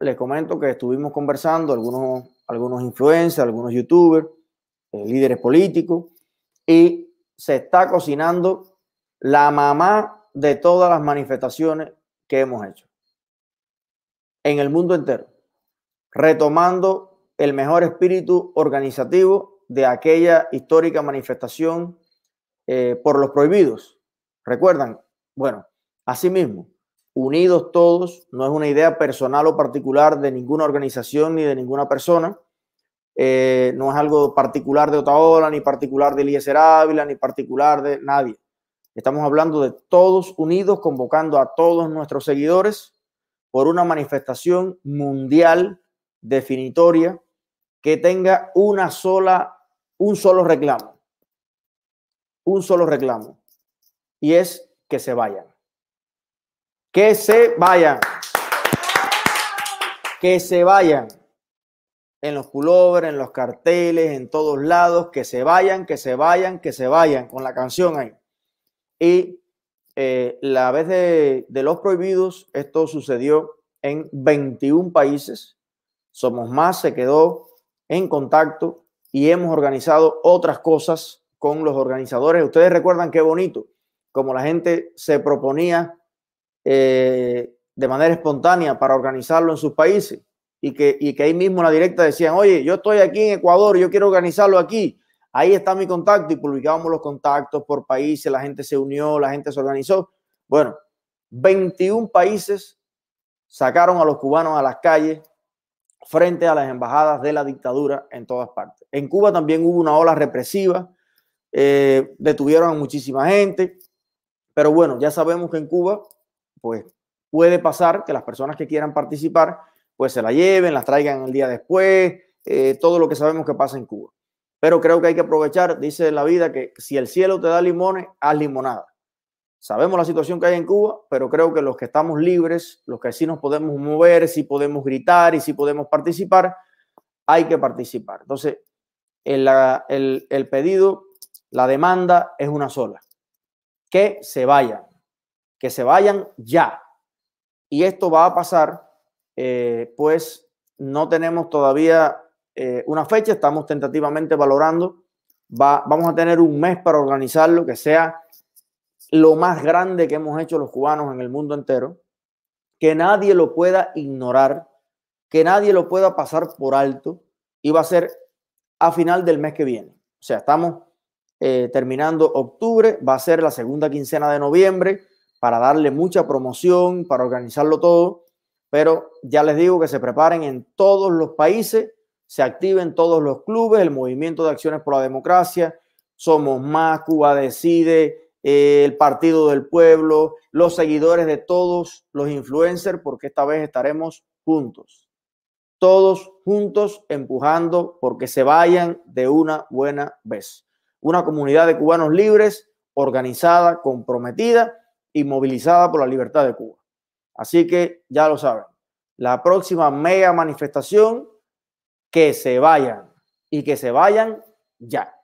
les comento que estuvimos conversando, algunos, algunos influencers, algunos youtubers, eh, líderes políticos, y se está cocinando la mamá de todas las manifestaciones que hemos hecho en el mundo entero, retomando el mejor espíritu organizativo de aquella histórica manifestación eh, por los prohibidos. ¿Recuerdan? Bueno, asimismo, unidos todos, no es una idea personal o particular de ninguna organización ni de ninguna persona, eh, no es algo particular de Otaola, ni particular de Eliezer Ávila, ni particular de nadie. Estamos hablando de todos unidos, convocando a todos nuestros seguidores por una manifestación mundial definitoria que tenga una sola, un solo reclamo. Un solo reclamo. Y es que se vayan. Que se vayan. Que se vayan. En los pullovers, en los carteles, en todos lados. Que se vayan, que se vayan, que se vayan. Con la canción ahí. Y eh, la vez de, de los prohibidos, esto sucedió en 21 países. Somos más, se quedó en contacto y hemos organizado otras cosas con los organizadores. Ustedes recuerdan qué bonito, como la gente se proponía eh, de manera espontánea para organizarlo en sus países y que, ahí mismo en la directa decían, oye, yo estoy aquí en Ecuador, yo quiero organizarlo aquí. Ahí está mi contacto y publicábamos los contactos por países, la gente se unió, la gente se organizó. Bueno, 21 países sacaron a los cubanos a las calles frente a las embajadas de la dictadura en todas partes. En Cuba también hubo una ola represiva, eh, detuvieron a muchísima gente, pero bueno, ya sabemos que en Cuba, pues puede pasar que las personas que quieran participar, pues se la lleven, las traigan el día después, eh, todo lo que sabemos que pasa en Cuba. Pero creo que hay que aprovechar, dice la vida, que si el cielo te da limones, haz limonada. Sabemos la situación que hay en Cuba, pero creo que los que estamos libres, los que sí nos podemos mover, sí podemos gritar y sí podemos participar, hay que participar. Entonces, el, el, el pedido, la demanda es una sola, que se vayan, que se vayan ya. Y esto va a pasar, eh, pues no tenemos todavía eh, una fecha, estamos tentativamente valorando, va, vamos a tener un mes para organizarlo, que sea lo más grande que hemos hecho los cubanos en el mundo entero, que nadie lo pueda ignorar, que nadie lo pueda pasar por alto y va a ser a final del mes que viene. O sea, estamos eh, terminando octubre, va a ser la segunda quincena de noviembre para darle mucha promoción, para organizarlo todo, pero ya les digo que se preparen en todos los países, se activen todos los clubes, el movimiento de acciones por la democracia, somos más, Cuba decide, el Partido del Pueblo, los seguidores de todos los influencers, porque esta vez estaremos juntos. Todos juntos empujando porque se vayan de una buena vez. Una comunidad de cubanos libres, organizada, comprometida y movilizada por la libertad de Cuba. Así que ya lo saben. La próxima mega manifestación, que se vayan y que se vayan ya.